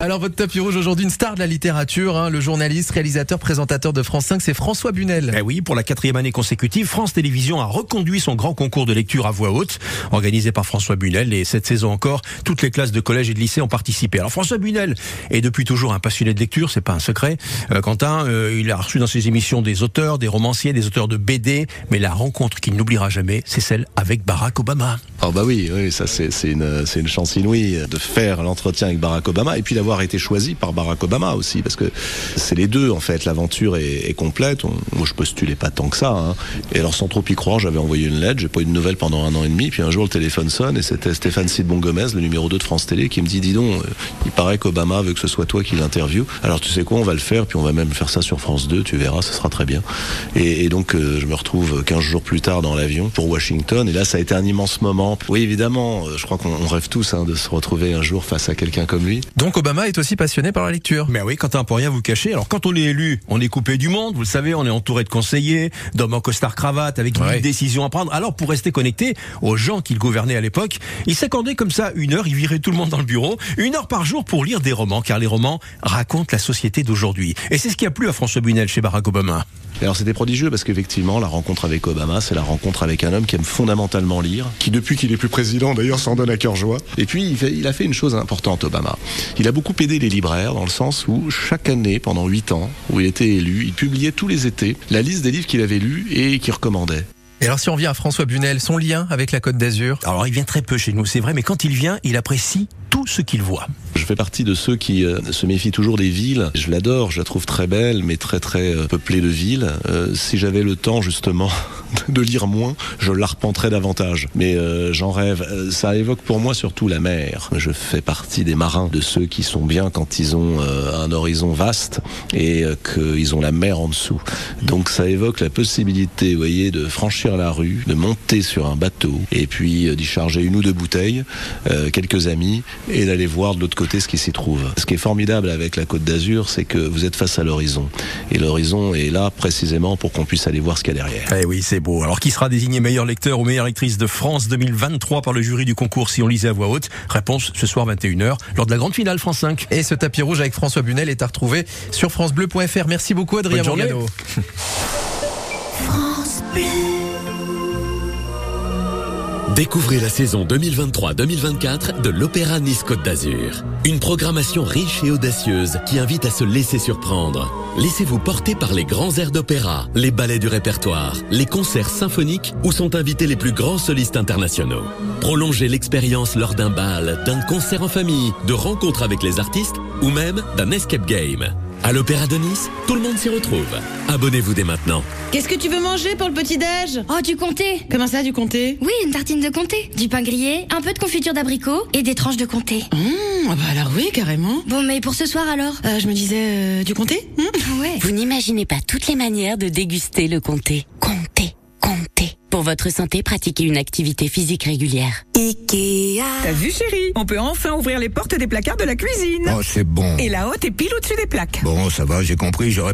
Alors votre tapis rouge aujourd'hui, une star de la littérature, hein, le journaliste, réalisateur, présentateur de France 5, c'est François Bunel. Eh oui, pour la quatrième année consécutive, France Télévisions a reconduit son grand concours de lecture à voix haute, organisé par François Bunel. Et cette saison encore, toutes les classes de collège et de lycée ont participé. Alors François Bunel est depuis toujours un passionné de lecture, c'est pas un secret. Euh, Quentin, euh, il a reçu dans ses émissions des auteurs, des romanciers, des auteurs de BD, mais la rencontre qu'il n'oubliera jamais, c'est celle avec Barack Obama. Oh bah oui, oui, ça c'est c'est une c'est une chance inouïe de faire l'entretien avec Barack Obama et puis d'avoir été choisi par Barack Obama aussi parce que c'est les deux en fait. L'aventure est, complète. Moi je postulais pas tant que ça. hein. Et alors sans trop y croire, j'avais envoyé une lettre. J'ai pas eu de nouvelles pendant un an et demi. Puis un jour le téléphone sonne et c'était Stéphane Sidbon Gomez, le numéro 2 de France Télé, qui me dit dis donc, euh, il paraît qu'Obama veut que ce soit toi qui l'interview. Alors tu sais quoi, on va le faire. Puis on va même faire ça sur France 2. Tu verras, ce sera très bien. Et, donc euh, je me retrouve 15 jours plus tard dans l'avion pour Washington. Et là ça a été un immense moment. Oui évidemment, euh, je crois qu'on on rêve tous hein, de se retrouver un jour face à quelqu'un comme lui. Donc Obama est aussi passionné par la lecture. Mais oui, Quentin, pour rien vous cacher. Alors quand on est élu, on est coupé du monde, vous le savez, on est entouré de conseillers, d'hommes en costard cravate avec Ouais. une décision à prendre. Alors pour rester connecté aux gens qu'il gouvernait à l'époque, il s'accordait comme ça une heure, il virait tout le monde dans le bureau, une heure par jour pour lire des romans, car les romans racontent la société d'aujourd'hui. Et c'est ce qui a plu à François Bunel chez Barack Obama. Et alors c'était prodigieux parce qu'effectivement la rencontre avec Obama c'est la rencontre avec un homme qui aime fondamentalement lire, qui depuis qu'il est plus président d'ailleurs s'en donne à cœur joie. Et puis il, fait- il a fait une chose importante Obama. Il a beaucoup aidé les libraires dans le sens où chaque année pendant huit ans où il était élu, il publiait tous les étés la liste des livres qu'il avait lus et qu'il recommandait. Et alors si on vient à François Bunel, son lien avec la Côte d'Azur? Alors il vient très peu chez nous, c'est vrai, mais quand il vient, il apprécie tout ce qu'il voit. Je fais partie de ceux qui euh, se méfient toujours des villes. Je l'adore, je la trouve très belle, mais très très euh, peuplée de villes. Euh, si j'avais le temps justement de lire moins, je l'arpenterais davantage. Mais j'en rêve. Ça évoque pour moi surtout la mer. Je fais partie des marins, de ceux qui sont bien quand ils ont un horizon vaste et qu'ils ont la mer en dessous. Donc ça évoque la possibilité, vous voyez, de franchir la rue, de monter sur un bateau et puis d'y charger une ou deux bouteilles, quelques amis et d'aller voir de l'autre côté ce qui s'y trouve. Ce qui est formidable avec la Côte d'Azur, c'est que vous êtes face à l'horizon. Et l'horizon est là précisément pour qu'on puisse aller voir ce qu'il y a derrière. Eh oui, c'est beau. Alors, qui sera désigné meilleur lecteur ou meilleure lectrice de France 2023 par le jury du concours si on lisait à voix haute Réponse ce soir 21h, lors de la grande finale France 5. et ce tapis rouge avec François Bunel est à retrouver sur francebleu.fr. Merci beaucoup Adrien Bonne journée. Morgano. Découvrez la saison 2023-2024 de l'Opéra Nice Côte d'Azur. Une programmation riche et audacieuse qui invite à se laisser surprendre. Laissez-vous porter par les grands airs d'opéra, les ballets du répertoire, les concerts symphoniques où sont invités les plus grands solistes internationaux. Prolongez l'expérience lors d'un bal, d'un concert en famille, de rencontres avec les artistes ou même d'un escape game. À l'Opéra de Nice, tout le monde s'y retrouve. Abonnez-vous dès maintenant. Qu'est-ce que tu veux manger pour le petit-déj Oh, du comté Comment ça, du comté? Oui, une tartine de comté, du pain grillé, un peu de confiture d'abricot et des tranches de comté. Mmh, ah bah alors oui, carrément. Bon, mais pour ce soir alors? Euh, je me disais, euh, du comté? Mmh. Ah ouais. Vous n'imaginez pas toutes les manières de déguster le comté. Votre santé, pratiquez une activité physique régulière. T'as vu chérie? On peut enfin ouvrir les portes des placards de la cuisine. Oh, c'est bon. Et la haute est pile au-dessus des plaques. Bon, ça va, j'ai compris, j'aurais